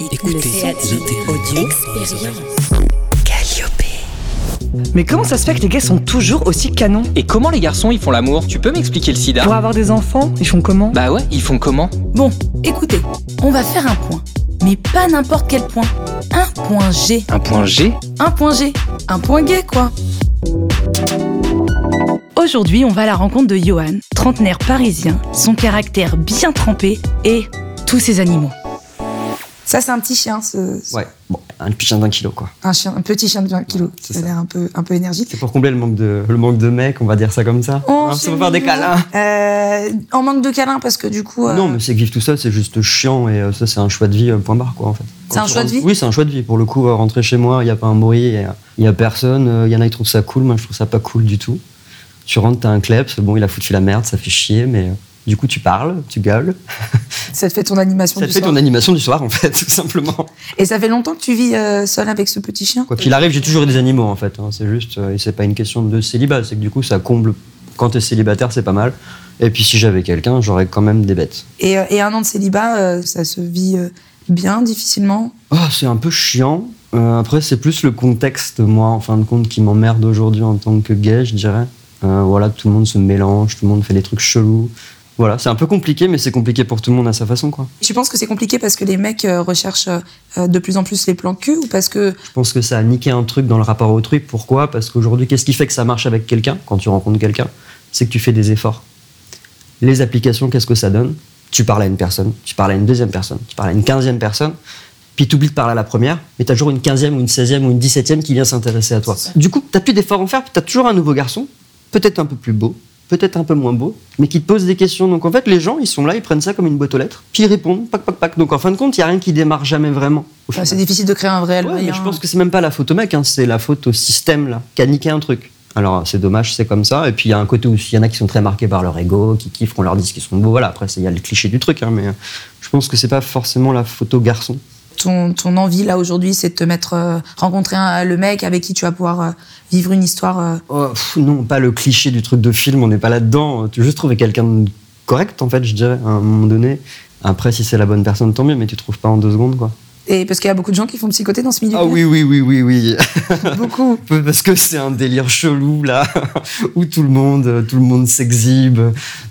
Écoutez, audio, Mais comment ça se fait que les gars sont toujours aussi canons? Et comment les garçons ils font l'amour? Tu peux m'expliquer le sida? Pour avoir des enfants, ils font comment? Bah ouais, ils font comment? Bon, écoutez, on va faire un point. Mais pas n'importe quel point. Un point G. Un point G? Un point G. Un point gay, quoi. Aujourd'hui, on va à la rencontre de Johan, trentenaire parisien, son caractère bien trempé et tous ses animaux. Ça, c'est un petit chien, ce- ce- Ouais, bon, un petit chien d'un kilo, quoi. un, chien, un petit chien de 20 kilos. c'est Ça a l'air un peu, un peu énergique. C'est pour combler le manque de, le manque de mecs, on va dire ça comme ça. Oh, Hein, ça va faire des câlins. Euh, en manque de câlins, parce que du coup. euh, Non, mais c'est que vivre tout seul, c'est juste chiant et euh, ça, c'est un choix de vie, euh, point barre, quoi, en fait. C'est un choix de vie Oui, c'est un choix de vie. Pour le coup, rentrer chez moi, il n'y a pas un bruit, il n'y a, personne. Il y en a qui trouvent ça cool, moi, je trouve ça pas cool du tout. Tu rentres, t'as un kleps, bon, il a foutu la merde, ça fait chier, mais du coup, tu parles, tu gueules. Ça te fait ton animation Ça du te fait soir. ton animation du soir, en fait, tout simplement. Et ça fait longtemps que tu vis euh, seul avec ce petit chien? Quoi qu'il arrive, j'ai toujours eu des animaux, en fait. hein. C'est juste, euh, et c'est pas une question de célibat, c'est que du coup, ça comble. Quand t'es célibataire, c'est pas mal. Et puis, si j'avais quelqu'un, j'aurais quand même des bêtes. et, euh, et un an de célibat, euh, ça se vit euh, bien, difficilement? Oh, c'est un peu chiant. Euh, après, c'est plus le contexte, moi, en fin de compte, qui m'emmerde aujourd'hui en tant que gay, je dirais. Euh, voilà, tout le monde se mélange, tout le monde fait des trucs chelous. Voilà, c'est un peu compliqué, mais c'est compliqué pour tout le monde à sa façon, quoi. Tu penses que c'est compliqué parce que les mecs euh, recherchent euh, de plus en plus les plans cul ou parce que Je pense que ça a niqué un truc dans le rapport au truc. Pourquoi? Parce qu'aujourd'hui, qu'est-ce qui fait que ça marche avec quelqu'un, quand tu rencontres quelqu'un? C'est que tu fais des efforts. Les applications, qu'est-ce que ça donne? Tu parles à une personne, tu parles à une deuxième personne, tu parles à une quinzième personne, puis tu oublies de parler à la première, mais tu as toujours une quinzième ou une seizième ou une dix-septième qui vient s'intéresser à toi. Du coup, tu plus d'efforts à en faire, puis tu as toujours un nouveau garçon, peut-être un peu plus beau, peut-être un peu moins beau, mais qui te pose des questions. Donc en fait, les gens, ils sont là, ils prennent ça comme une boîte aux lettres, puis ils répondent, pac, pac, pac. Donc en fin de compte, il n'y a rien qui démarre jamais vraiment. enfin, c'est difficile de créer un vrai Ouais, mais je pense que c'est même pas la faute au mec, hein, c'est la faute au système là, qui a niqué un truc. Alors c'est dommage, c'est comme ça. Et puis il y a un côté où il y en a qui sont très marqués par leur ego, qui kiffent, qu'on leur dise qu'ils sont beaux. Voilà, après il y a le cliché du truc, hein, mais euh, je pense que c'est pas forcément la au garçon. Ton, ton envie là aujourd'hui, c'est de te mettre, euh, rencontrer un- le mec avec qui tu vas pouvoir euh, vivre une histoire. euh, Oh, pff, non, pas le cliché du truc de film, on n'est pas là-dedans. Tu veux juste trouver quelqu'un de correct en fait, je dirais, à un moment donné. Après, si c'est la bonne personne, tant mieux, mais tu trouves pas en deux secondes quoi. Et parce qu'il y a beaucoup de gens qui font psychoter dans ce milieu. Ah oui, oui, oui, oui, oui. Beaucoup. Parce que c'est un délire chelou là, où tout le monde, tout le monde s'exhibe,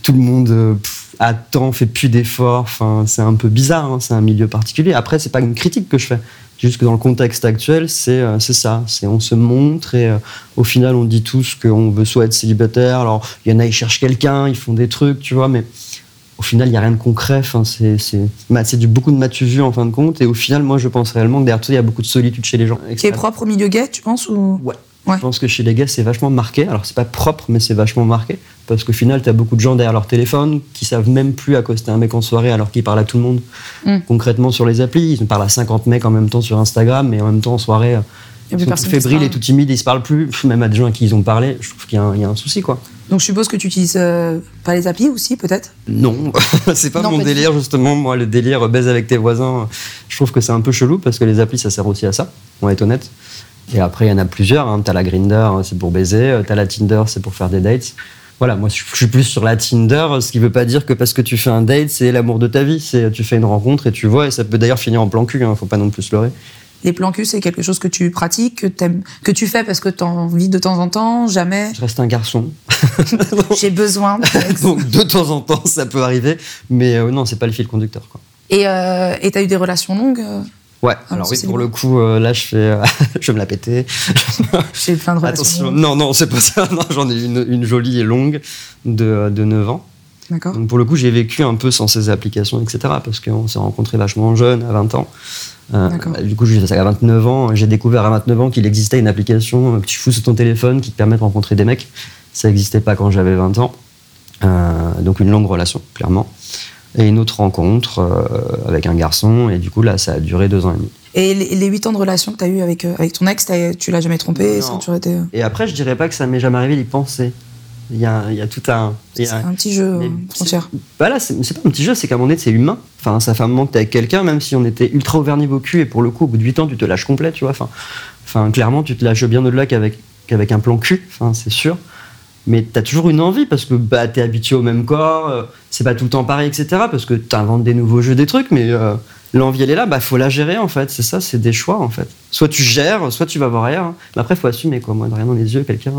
tout le monde pff, attend, fait plus d'efforts. Enfin, c'est un peu bizarre. hein, c'est un milieu particulier. Après, c'est pas une critique que je fais. C'est Juste que dans le contexte actuel, c'est euh, ça. C'est on se montre et euh, au final, on dit tous qu'on veut soit être célibataire. Alors, il y en a, ils cherchent quelqu'un, ils font des trucs, tu vois, mais au final, il n'y a rien de concret. Enfin, c'est du beaucoup de matu vu en fin de compte. Et au final, moi, je pense réellement que derrière tout, il y a beaucoup de solitude chez les gens. Qui est propre au milieu gay, tu penses ou... Ouais. Ouais. Je pense que chez les gars, c'est vachement marqué. Alors, c'est pas propre, mais c'est vachement marqué. Parce qu'au final, t'as beaucoup de gens derrière leur téléphone qui savent même plus accoster un mec en soirée alors qu'ils parlent à tout le monde. Mm. Concrètement, sur les applis, ils parlent à 50 mecs en même temps sur Instagram, mais en même temps, en soirée, euh, ils sont tout fébriles et parle. tout timides, ils se parlent plus. Même à des gens à qui ils ont parlé, je trouve qu'il y, a un- il y a un souci, quoi. Donc je suppose que tu utilises euh, pas les applis aussi, peut-être? Non, c'est pas Non, mon délire, justement. Moi, le délire euh, baise avec tes voisins, je trouve que c'est un peu chelou parce que les applis, ça sert aussi à ça, on va être honnête. Et après, il y en a plusieurs. Hein. T'as la Grinder, c'est pour baiser. euh, T'as la Tinder, c'est pour faire des dates. Voilà, moi, je suis plus sur la Tinder, ce qui veut pas dire que parce que tu fais un date, c'est l'amour de ta vie. C'est tu fais une rencontre et tu vois, et ça peut d'ailleurs finir en plan cul. Hein, faut pas non plus se leurrer. Les plans cul, c'est quelque chose que tu pratiques, que, tu fais parce que tu as envie de temps en temps, jamais? Je reste un garçon, J'ai besoin. de- donc de temps en temps, ça peut arriver. Mais euh, non, c'est pas le fil conducteur. Quoi. Et euh, et t'as eu des relations longues euh, Ouais, Ah, alors oui, pour le coup, euh, là, je fais, euh, je vais me la péter. J'ai plein de relations Attention, non, non, c'est pas ça. Non, j'en ai une, une jolie et longue de, de 9 ans. D'accord. Donc pour le coup, j'ai vécu un peu sans ces applications, etc. Parce qu'on s'est rencontrés vachement jeunes, à 20 ans. Euh, D'accord. du coup, j'ai à 29 ans. J'ai découvert à 29 ans qu'il existait une application que tu fous sur ton téléphone qui te permet de rencontrer des mecs. Ça n'existait pas quand j'avais 20 ans. Euh, donc une longue relation, clairement. Et une autre rencontre euh, avec un garçon. Et du coup, là, ça a duré deux ans et demi. Et les, 8 ans de relation que tu as eu avec, euh, avec ton ex, tu l'as jamais trompé été. euh, Et après, je dirais pas que ça m'est jamais arrivé d'y penser. Il y a, il y a tout un. C'est un petit jeu frontière. Bah là, c'est pas un petit jeu, c'est qu'à un moment donné, c'est humain. Enfin, ça fait un moment que t'es avec quelqu'un, même si on était ultra ouvert niveau cul, et pour le coup, au bout de 8 ans, tu te lâches complet, tu vois. Enfin, enfin clairement, tu te lâches bien au-delà qu'avec qu'avec un plan cul, enfin, c'est sûr. Mais t'as toujours une envie, parce que bah, t'es habitué au même corps, euh, c'est pas tout le temps pareil, etc. Parce que t'inventes des nouveaux jeux, des trucs, mais euh, L'envie, elle est là, bah faut la gérer en fait, c'est ça, c'est des choix en fait. Soit tu gères, soit tu vas voir ailleurs. hein. Mais après, faut assumer quoi. Moi, rien dans les yeux, quelqu'un,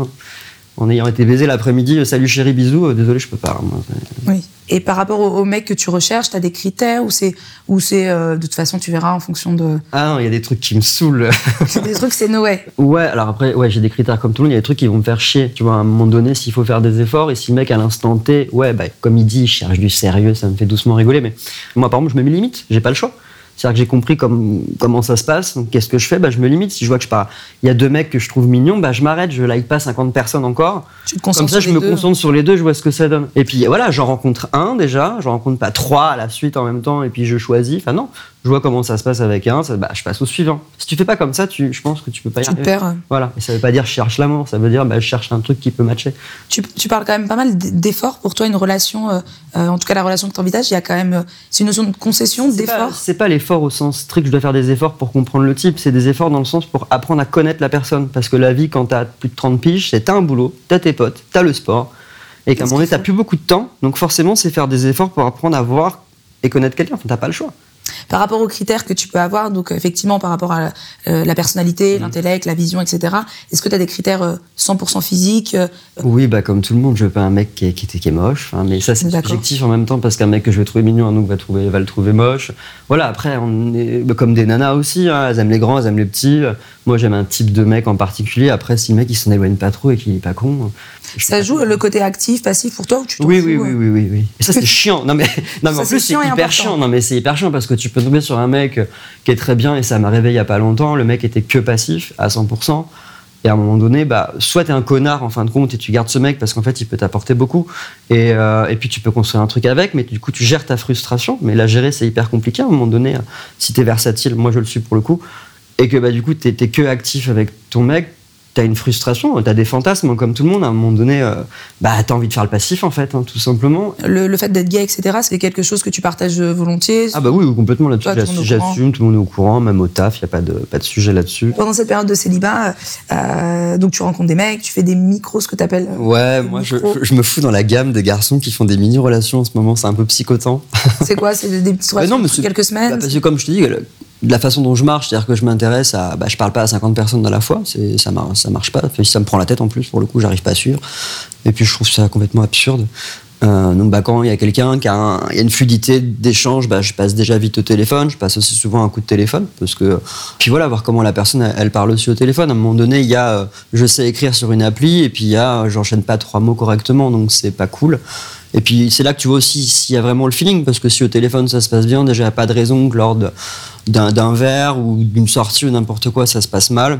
en ayant été baisé l'après-midi, salut chérie, bisous, euh, désolé, je peux pas. moi. Oui. Et par rapport au, au mec que tu recherches, tu as des critères ou c'est ou c'est euh, de toute façon tu verras en fonction de Ah non, il y a des trucs qui me saoulent. c'est des trucs c'est no way. Ouais, alors après, ouais, j'ai des critères comme tout le monde. Il y a des trucs qui vont me faire chier. Tu vois, à un moment donné, s'il faut faire des efforts et si le mec à l'instant T, ouais, bah, comme il dit, il cherche du sérieux, ça me fait doucement rigoler. Mais moi, par exemple, je me mets limite. J'ai pas le choix. C'est-à-dire que j'ai compris comme, comment ça se passe. Donc, Qu'est-ce que je fais bah, Je me limite. Si je vois que je pars, il y a deux mecs que je trouve mignons, bah, je m'arrête. Je like pas 50 personnes encore. Tu te concentres Comme ça, je me deux. concentre sur les deux, je vois ce que ça donne. Et puis voilà, j'en rencontre un déjà, j'en rencontre pas trois à la suite en même temps, et puis je choisis. Enfin non, je vois comment ça se passe avec un, ça, bah, je passe au suivant. Si tu fais pas comme ça, tu, je pense que tu peux pas y Tu arriver. perds. Voilà, et ça veut pas dire je cherche l'amour, ça veut dire bah, je cherche un truc qui peut matcher. Tu, tu parles quand même pas mal d'efforts pour toi une relation euh, euh, en tout cas la relation que tu envisages, il y a quand même euh, c'est une notion de concession, pas- d'effort. C'est pas l'effort au sens strict, je dois faire des efforts pour comprendre le type, c'est des efforts dans le sens pour apprendre à connaître la personne. Parce que la vie, quand t'as plus de 30 piges, c'est t'as un boulot, t'as tes potes, t'as le sport, et qu'à un moment donné, t'as plus beaucoup de temps, donc forcément, c'est faire des efforts pour apprendre à voir et connaître quelqu'un. Enfin, t'as pas le choix. Par rapport aux critères que tu peux avoir, donc euh, effectivement par rapport à euh, la personnalité, Mm. l'intellect, la vision, etc. Est-ce que tu as des critères euh, 100% physiques euh, Oui, bah comme tout le monde, je veux pas un mec qui est, qui est- qui est moche. Enfin, mais ça, c'est subjectif en même temps parce qu'un mec que je vais trouver mignon, un autre va, trouver, va le trouver moche. Voilà, après, on est bah, comme des nanas aussi. hein, elles aiment les grands, elles aiment les petits. Moi, j'aime un type de mec en particulier. Après, si le mec il s'en éloigne pas trop et qu'il est pas con. Ça joue le côté actif, passif pour toi ou tu t'en Oui, fous, oui, euh oui, oui, oui, oui. Et ça, c'est chiant. Non, mais, non, mais Ça, en c'est plus, c'est hyper important. chiant. Non, mais c'est hyper chiant parce que tu peux tomber sur un mec qui est très bien et ça m'a réveillé il y a pas longtemps. Le mec était que passif à 100%. Et à un moment donné, bah, soit t'es un connard en fin de compte et tu gardes ce mec parce qu'en fait il peut t'apporter beaucoup. Et, euh, et puis tu peux construire un truc avec, mais du coup tu gères ta frustration. Mais la gérer c'est hyper compliqué à un moment donné. euh, Si t'es versatile, moi je le suis pour le coup, et que bah, du coup t'es que actif avec ton mec, t'as une frustration, t'as des fantasmes comme tout le monde. À un moment donné, euh, bah t'as envie de faire le passif en fait, hein, tout simplement. Le, le fait d'être gay, etc., c'est quelque chose que tu partages euh, volontiers? Ah bah oui, complètement là-dessus. J'assume, tout le monde est au courant, même au taf, il y a pas de pas de sujet là-dessus. Pendant cette période de célibat, euh, donc tu rencontres des mecs, tu fais des micros, ce que tu appelles. Ouais, moi je, je me fous dans la gamme des garçons qui font des mini-relations en ce moment, c'est un peu psychotant. C'est quoi? C'est des, des petites Mais relations non, mais c'est- quelques Bah, semaines? parce que comme je te dis, de la façon dont je marche, c'est-à-dire que je m'intéresse à. Bah, je parle pas à 50 personnes à la fois, c'est, ça, mar- ça marche pas. Ça me prend la tête en plus, pour le coup, j'arrive pas à suivre. Et puis je trouve ça complètement absurde. Euh, donc bah, quand il y a quelqu'un qui a, un- il y a une fluidité d'échange, bah, je passe déjà vite au téléphone, je passe aussi souvent un coup de téléphone, parce que puis voilà, voir comment la personne elle, parle aussi au téléphone. À un moment donné, il y a, euh, je sais écrire sur une appli, et puis il y a, euh, j'enchaîne pas trois mots correctement, donc c'est pas cool. Et puis c'est là que tu vois aussi s'il y a vraiment le feeling, parce que si au téléphone ça se passe bien, déjà il n'y a pas de raison que lors d'un verre ou d'une sortie ou n'importe quoi ça se passe mal.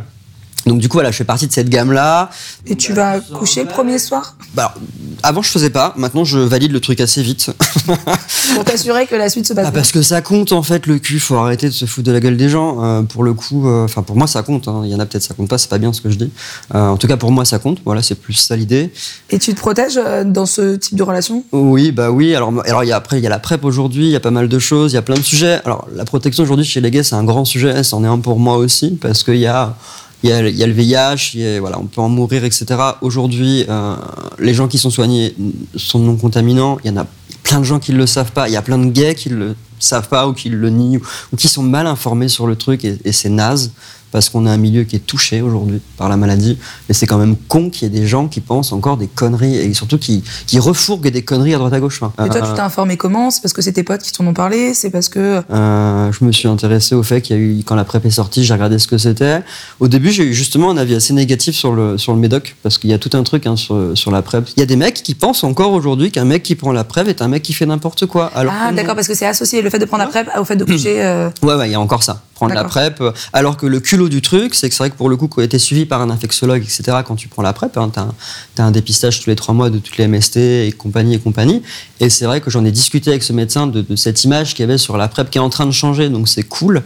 Donc du coup voilà, je fais partie de cette gamme-là. Et tu vas coucher le premier soir? Bah, alors, avant je faisais pas, maintenant je valide le truc assez vite. pour t'assurer que la suite se passe Ah, bien. parce que ça compte en fait le cul, faut arrêter de se foutre de la gueule des gens. Euh, pour le coup, euh, enfin pour moi ça compte. hein. Il y en a peut-être ça compte pas, c'est pas bien ce que je dis. Euh, en tout cas pour moi ça compte. Voilà, c'est plus ça l'idée. Et tu te protèges dans ce type de relation? Oui, bah oui. Alors, alors y a, après, il y a la PrEP aujourd'hui, il y a pas mal de choses, il y a plein de sujets. Alors, la protection aujourd'hui chez les gays, c'est un grand sujet, c'en est un pour moi aussi, parce qu'il y a, il y, a, le VIH, il y a- voilà, on peut en mourir, etc. Aujourd'hui, euh, les gens qui sont soignés sont non contaminants, il y en a plein de gens qui ne le savent pas, il y a plein de gays qui le savent pas ou qui le nient ou, ou qui sont mal informés sur le truc et, et c'est naze parce qu'on a un milieu qui est touché aujourd'hui par la maladie. Mais c'est quand même con qu'il y ait des gens qui pensent encore des conneries et surtout qui, qui refourguent des conneries à droite à gauche. Enfin, Et toi, euh, tu t'es informé comment? C'est parce que c'est tes potes qui t'en ont parlé? C'est parce que. euh, je me suis intéressé au fait qu'il y a eu, quand la PrEP est sortie, j'ai regardé ce que c'était. Au début, j'ai eu justement un avis assez négatif sur le, sur le médoc, parce qu'il y a tout un truc hein, sur, sur la PrEP. Il y a des mecs qui pensent encore aujourd'hui qu'un mec qui prend la PrEP est un mec qui fait n'importe quoi. Alors Ah, d'accord, parce que c'est associé le fait de prendre la PrEP au fait de coucher. euh, Ouais, ouais, il y a encore ça. Prendre la. PrEP. euh, Alors que le culot du truc, c'est que c'est vrai que pour le coup, quand tu été suivi par un infectiologue, etc., quand tu prends la PrEP, hein, tu as, un dépistage tous les trois mois de toutes les MST et compagnie et compagnie. Et c'est vrai que j'en ai discuté avec ce médecin de, de cette image qu'il y avait sur la PrEP qui est en train de changer, donc c'est cool.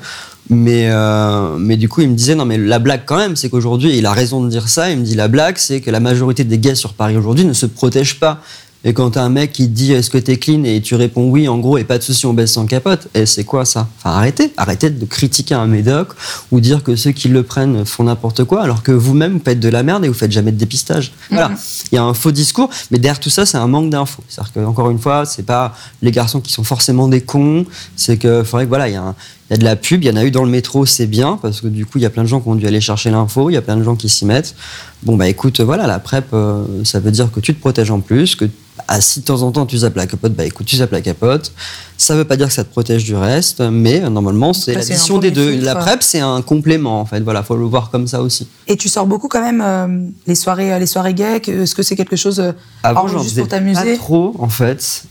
Mais, euh, mais du coup, il me disait, non, mais la blague quand même, c'est qu'aujourd'hui, il a raison de dire ça, il me dit, la blague, c'est que la majorité des gays sur Paris aujourd'hui ne se protègent pas. Et quand t'as un mec qui te dit est-ce que t'es clean? Et tu réponds oui, en gros, et pas de souci, on baisse sans capote, et c'est quoi ça? Enfin, arrêtez, arrêtez de critiquer un médoc ou dire que ceux qui le prennent font n'importe quoi, alors que vous-même, vous faites de la merde et vous faites jamais de dépistage. Voilà, il y a un faux discours, mais derrière tout ça, c'est un manque d'infos. C'est-à-dire qu'encore une fois, c'est pas les garçons qui sont forcément des cons, c'est que faudrait que voilà, il y a un il y a de la pub, il y en a eu dans le métro, c'est bien, parce que du coup, il y a plein de gens qui ont dû aller chercher l'info, il y a plein de gens qui s'y mettent. Bon, bah écoute, voilà, la PrEP, euh, ça veut dire que tu te protèges en plus, que ah, si de temps en temps tu zappes la capote, bah écoute, tu zappes la capote. Ça veut pas dire que ça te protège du reste, mais euh, normalement, c'est c'est l'addition des deux. filtre. La PrEP, c'est un complément, en fait. Voilà, faut le voir comme ça aussi. Et tu sors beaucoup quand même euh, les soirées, les soirées gays. Est-ce que c'est quelque chose euh, Avant, en- j'en juste faisais pour t'amuser? pas trop, en fait.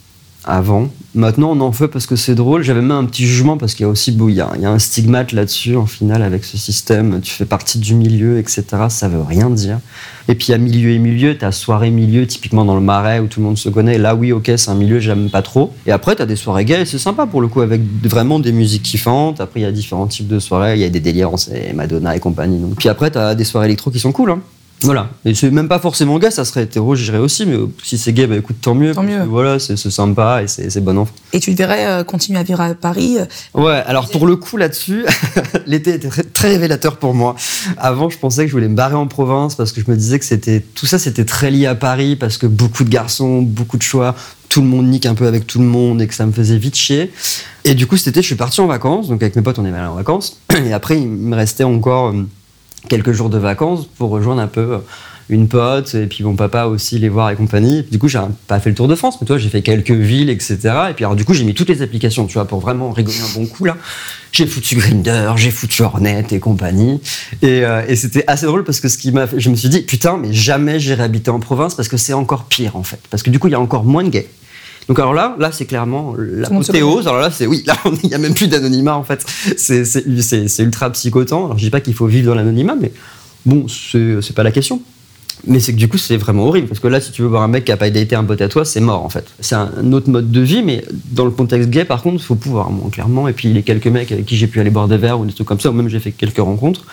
Avant. Maintenant, on en fait parce que c'est drôle. J'avais même un petit jugement parce qu'il y a aussi, il y a, il y a un stigmate là-dessus, en final, avec ce système. Tu fais partie du milieu, etc. Ça veut rien dire. Et puis, il y a milieu et milieu. T'as soirée milieu, typiquement dans le marais où tout le monde se connaît. Là, oui, ok, c'est un milieu, j'aime pas trop. Et après, t'as des soirées gays, c'est sympa pour le coup, avec vraiment des musiques kiffantes. Après, il y a différents types de soirées. Il y a des délires, c'est Madonna et compagnie. Puis après, t'as des soirées électro qui sont cool, hein. Voilà. Et c'est même pas forcément gay, ça serait hétéro, j'irais aussi, mais si c'est gay, bah écoute, tant mieux. Tant mieux. que Voilà, c'est c'est sympa et c'est c'est bon enfant. Et tu devrais euh, continuer à vivre à Paris. euh, Ouais, alors pour le coup là-dessus, l'été était très, très révélateur pour moi. Avant, je pensais que je voulais me barrer en province parce que je me disais que c'était tout ça, c'était très lié à Paris parce que beaucoup de garçons, beaucoup de choix, tout le monde nique un peu avec tout le monde et que ça me faisait vite chier. Et du coup, cet été, je suis parti en vacances, donc avec mes potes, on est allé en vacances. Et après, il me restait encore euh, quelques jours de vacances pour rejoindre un peu euh, une pote et puis mon papa aussi les voir et compagnie. Du coup, j'ai pas fait le tour de France, mais toi, j'ai fait quelques villes, etc. Et puis alors, du coup, j'ai mis toutes les applications, tu vois, pour vraiment rigoler un bon coup là. J'ai foutu Grinder, j'ai foutu Hornet et compagnie. Et, euh, et c'était assez drôle parce que ce qui m'a fait, je me suis dit, putain, mais jamais j'irai habiter en province parce que c'est encore pire en fait. Parce que du coup, il y a encore moins de gays. Donc alors là, là c'est clairement se l'apothéose. Alors là, c'est oui, là il n'y a même plus d'anonymat en fait. C'est ultra psychotant. Alors je dis pas qu'il faut vivre dans l'anonymat, mais bon, c'est pas la question. Mais c'est que du coup, c'est vraiment horrible. Parce que là, si tu veux voir un mec qui a pas daté un pote à toi, c'est mort en fait. C'est un autre mode de vie, mais dans le contexte gay, par contre, il faut pouvoir, moi, clairement. Et puis les quelques mecs avec qui j'ai pu aller boire des verres ou des trucs comme ça, ou même j'ai fait quelques rencontres,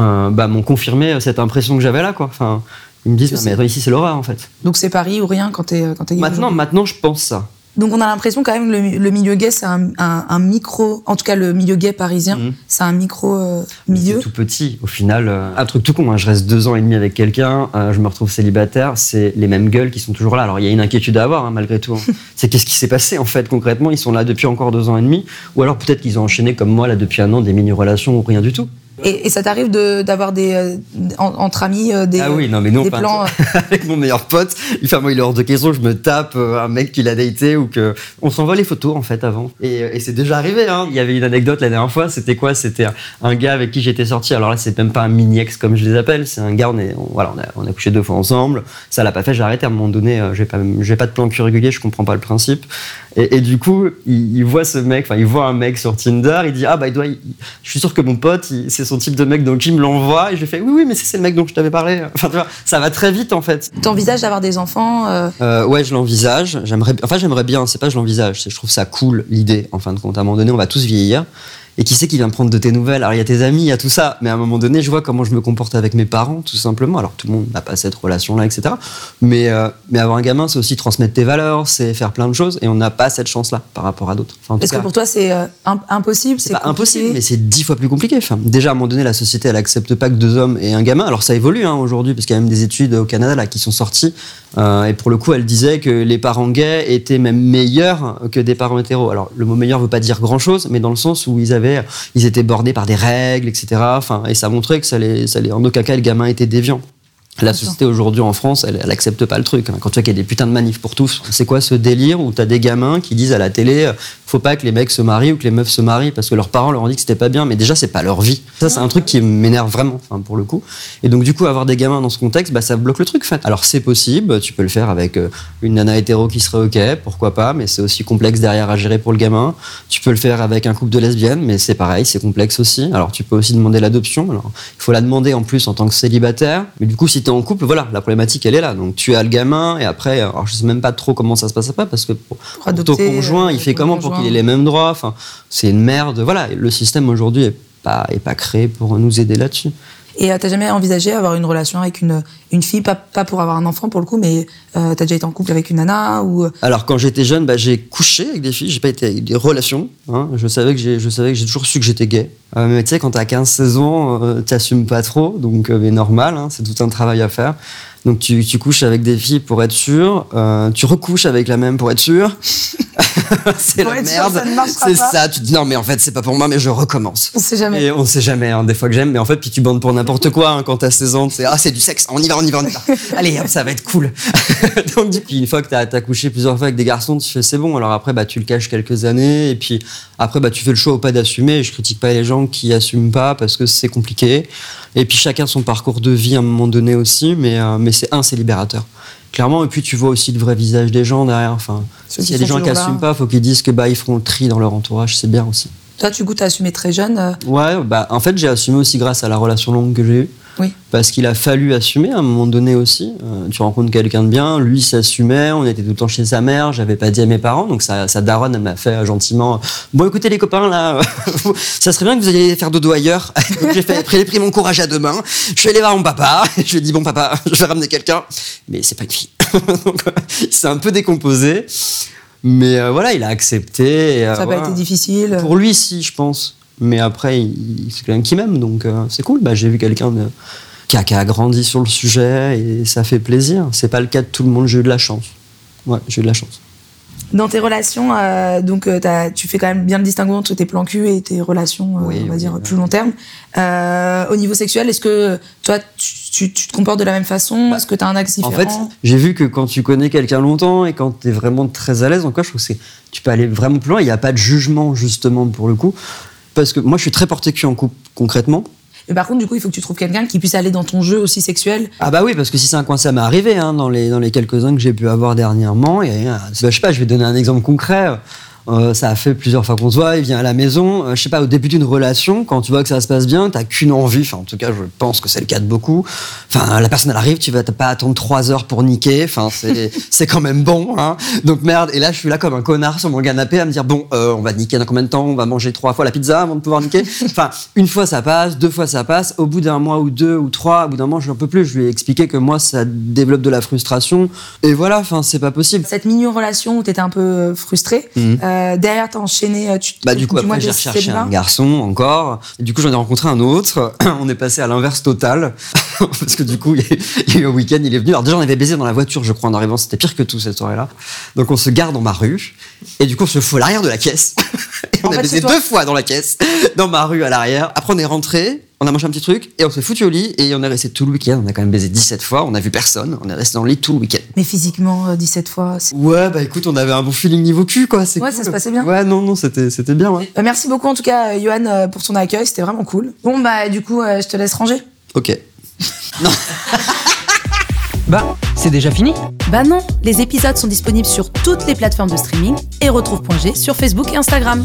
euh, bah, m'ont confirmé cette impression que j'avais là, quoi. Enfin, ils me disent, Non, mais attends, ici c'est l'horreur en fait. Donc c'est Paris ou rien quand t'es euh, quand gay Maintenant, maintenant, je pense ça. Donc on a l'impression quand même que le, le milieu gay c'est un, un- un micro, en tout cas le milieu gay parisien, Mhm. c'est un micro euh, milieu. C'est tout petit. Au final, euh, un truc tout con. hein, Je reste deux ans et demi avec quelqu'un, euh, je me retrouve célibataire. C'est les mêmes gueules qui sont toujours là. Alors il y a une inquiétude à avoir hein, malgré tout. hein. c'est qu'est-ce qui s'est passé en fait concrètement? Ils sont là depuis encore deux ans et demi, ou alors peut-être qu'ils ont enchaîné comme moi là depuis un an des mini relations ou rien du tout. Et, et ça t'arrive de- d'avoir des euh, en- entre amis euh, des, ah oui, non mais non. des plans. euh, avec mon meilleur pote, enfin moi il est hors de question, je me tape euh, un mec qu'il a daté ou que on s'envoie les photos en fait avant. Et, et c'est déjà arrivé. Hein. Il y avait une anecdote la dernière fois. C'était quoi? C'était un, gars avec qui j'étais sorti. Alors là c'est même pas un mini ex comme je les appelle. C'est un gars on est on- voilà on a, on a couché deux fois ensemble. Ça l'a pas fait. J'ai arrêté à un moment donné. euh, j'ai pas j'ai pas de plan cul régulier. Je comprends pas le principe. Et, et du coup il, il voit ce mec. Enfin il voit un mec sur Tinder. Il dit ah bah il doit. il- je suis sûr que mon pote c'est son type de mec donc il me l'envoie. Et je fais oui oui mais c'est le mec dont je t'avais parlé. Enfin tu vois ça va très vite en fait. T'envisages d'avoir des enfants euh, Euh, ouais, je l'envisage. J'aimerais, enfin, j'aimerais bien. C'est pas je l'envisage. Je trouve ça cool l'idée. En fin de compte, à un moment donné, on va tous vieillir. Et qui c'est qui vient prendre de tes nouvelles? Alors il y a tes amis, il y a tout ça. Mais à un moment donné, je vois comment je me comporte avec mes parents, tout simplement. Alors tout le monde n'a pas cette relation-là, etc. Mais euh, mais avoir un gamin, c'est aussi transmettre tes valeurs, c'est faire plein de choses. Et on n'a pas cette chance-là par rapport à d'autres. Enfin, Est-ce que pour toi c'est euh, im- impossible? C'est pas compliqué? impossible, mais c'est dix fois plus compliqué. Enfin, déjà, à un moment donné, la société, elle accepte pas que deux hommes et un gamin. Alors, ça évolue hein, aujourd'hui, parce qu'il y a même des études au Canada là, qui sont sorties. euh, et pour le coup, elle disait que les parents gays étaient même meilleurs que des parents hétéros. Alors, le mot meilleur veut pas dire grand-chose, mais dans le sens où ils avaient, ils étaient bordés par des règles, etc. Enfin, et ça montrait que ça les, ça les, en aucun cas, le gamin était déviant. La société aujourd'hui en France, elle, elle accepte pas le truc. hein. Quand tu vois qu'il y a des putains de manifs pour tous, c'est quoi ce délire où t'as des gamins qui disent à la télé, euh, faut pas que les mecs se marient ou que les meufs se marient parce que leurs parents leur ont dit que c'était pas bien, mais déjà c'est pas leur vie. Ça c'est un truc qui m'énerve vraiment, enfin, pour le coup. Et donc du coup avoir des gamins dans ce contexte, bah, ça bloque le truc. fait. Alors c'est possible, tu peux le faire avec euh, une nana hétéro qui serait ok, pourquoi pas, mais c'est aussi complexe derrière à gérer pour le gamin. Tu peux le faire avec un couple de lesbiennes, mais c'est pareil, c'est complexe aussi. Alors tu peux aussi demander l'adoption. Alors il faut la demander en plus en tant que célibataire, mais du coup si t'es en couple, voilà, la problématique elle est là. Donc tu as le gamin et après, alors je sais même pas trop comment ça se passe après parce que pour, pour ton conjoint, euh, il fait ton comment pour qu'il les mêmes droits Enfin, c'est une merde. Voilà, le système aujourd'hui est pas est pas créé pour nous aider là-dessus. Et euh, t'as jamais envisagé avoir une relation avec une, une fille, pas, pas pour avoir un enfant pour le coup, mais euh, t'as déjà été en couple avec une nana ou... euh, Alors quand j'étais jeune, bah, j'ai couché avec des filles, j'ai pas été avec des relations. hein. Je savais que j'ai, je savais que j'ai toujours su que j'étais gay. Euh, mais tu sais, quand t'as 15-16 ans, euh, t'assumes pas trop, donc mais normal, hein, c'est tout un travail à faire. Donc tu, tu couches avec des filles pour être sûr, euh, tu recouches avec la même pour être sûr. c'est la merde. ça C'est pas. ça, tu te dis non mais en fait c'est pas pour moi mais je recommence. On sait jamais. Et on sait jamais, hein, des fois que j'aime, mais en fait, puis tu bandes pour n'importe quoi hein, quand t'as 16 ans. C'est ah, c'est du sexe, on y va, on y va, on y va. Allez, hop, ça va être cool. Donc, du coup, une fois que t'as as couché plusieurs fois avec des garçons, tu fais c'est bon. Alors après, bah, tu le caches quelques années, et puis après, bah, tu fais le choix ou pas d'assumer. Je critique pas les gens qui assument pas parce que c'est compliqué. Et puis chacun son parcours de vie à un moment donné aussi, mais, euh, mais c'est un, c'est libérateur. Clairement, et puis tu vois aussi le vrai visage des gens derrière. Enfin, s'il y a des gens qui toujours là. assument pas, faut qu'ils disent que bah ils feront le tri dans leur entourage, c'est bien aussi. Toi, tu goûtes à assumer très jeune. euh, Ouais, bah en fait j'ai assumé aussi grâce à la relation longue que j'ai eue. Oui. Parce qu'il a fallu assumer à un moment donné aussi. Euh, tu rencontres quelqu'un de bien, lui s'assumait, on était tout le temps chez sa mère, j'avais pas dit à mes parents, donc sa, sa daronne m'a fait euh, gentiment Bon écoutez les copains là, ça serait bien que vous alliez faire dodo ailleurs. J'ai pris mon courage à deux mains, je suis allé voir mon papa, je lui ai dit Bon papa, je vais ramener quelqu'un, mais c'est pas une fille. donc s'est un peu décomposé. Mais euh, voilà, il a accepté. et, euh, ça n'a pas voilà. été difficile. Pour lui, si, je pense. Mais après, c'est quelqu'un qui m'aime, donc euh, c'est cool. Bah, j'ai vu quelqu'un de- qui, a, qui a grandi sur le sujet et ça fait plaisir. C'est pas le cas de tout le monde, j'ai eu de la chance. Ouais, j'ai eu de la chance. Dans tes relations, euh, donc euh, tu fais quand même bien le distinguo entre tes plans cul et tes relations, euh, Oui, on va oui, dire, oui. plus long terme. Euh, au niveau sexuel, est-ce que toi, tu, tu- tu te comportes de la même façon? Est-ce que tu as un axe En différent? fait, j'ai vu que quand tu connais quelqu'un longtemps et quand tu es vraiment très à l'aise, donc quoi, je trouve que tu peux aller vraiment plus loin. Il n'y a pas de jugement, justement, pour le coup. Parce que moi, je suis très porté cul en couple, concrètement. Mais par contre, du coup, il faut que tu trouves quelqu'un qui puisse aller dans ton jeu aussi sexuel. Ah bah oui, parce que si c'est un coin, ça m'est arrivé hein, dans les, dans les quelques-uns que j'ai pu avoir dernièrement. Et, euh, bah, je sais pas, je vais donner un exemple concret. Euh, ça a fait plusieurs fois qu'on se voit, il vient à la maison. Euh, je sais pas, au début d'une relation, quand tu vois que ça se passe bien, t'as qu'une envie. Enfin, en tout cas, je pense que c'est le cas de beaucoup. Enfin, la personne elle arrive, tu vas pas attendre trois heures pour niquer. Enfin, c'est quand même bon. Hein. Donc merde. Et là, je suis là comme un connard sur mon canapé à me dire bon, euh, on va niquer dans combien de temps On va manger trois fois la pizza avant de pouvoir niquer. Enfin, une fois ça passe, deux fois ça passe. Au bout d'un mois ou deux ou trois, au bout d'un mois, je n'en peux plus. Je lui ai expliqué que moi, ça développe de la frustration. Et voilà. Enfin, c'est pas possible. Cette mini-relation où tu étais un peu frustré, Mhm. Euh, derrière, t'as enchaîné. euh, Tu, Bah du coup après j'ai recherché un garçon encore. Et du coup j'en ai rencontré un autre. on est passé à l'inverse total parce que du coup il y a eu- un week-end il est venu. Alors déjà on avait baisé dans la voiture je crois en arrivant c'était pire que tout cette soirée là. Donc on se garde dans ma rue et du coup on se fout à l'arrière de la caisse. et on En a fait, baisé deux fois dans la caisse dans ma rue à l'arrière. Après on est rentré. On a mangé un petit truc et on s'est foutu au lit et on est resté tout le week-end. On a quand même baisé 17 fois, on a vu personne, on est resté dans le lit tout le week-end. Mais physiquement, euh, 17 fois. c'est- Ouais, bah écoute, on avait un bon feeling niveau cul quoi. c'est Ouais, cool. ça se passait bien. Ouais, non, non, c'était c'était bien, ouais. Euh, merci beaucoup en tout cas, euh, Johan, euh, pour ton accueil. C'était vraiment cool. Bon, bah, du coup, euh, je te laisse ranger. Ok. Bah, c'est déjà fini Bah non, les épisodes sont disponibles sur toutes les plateformes de streaming et retrouve.g sur Facebook et Instagram.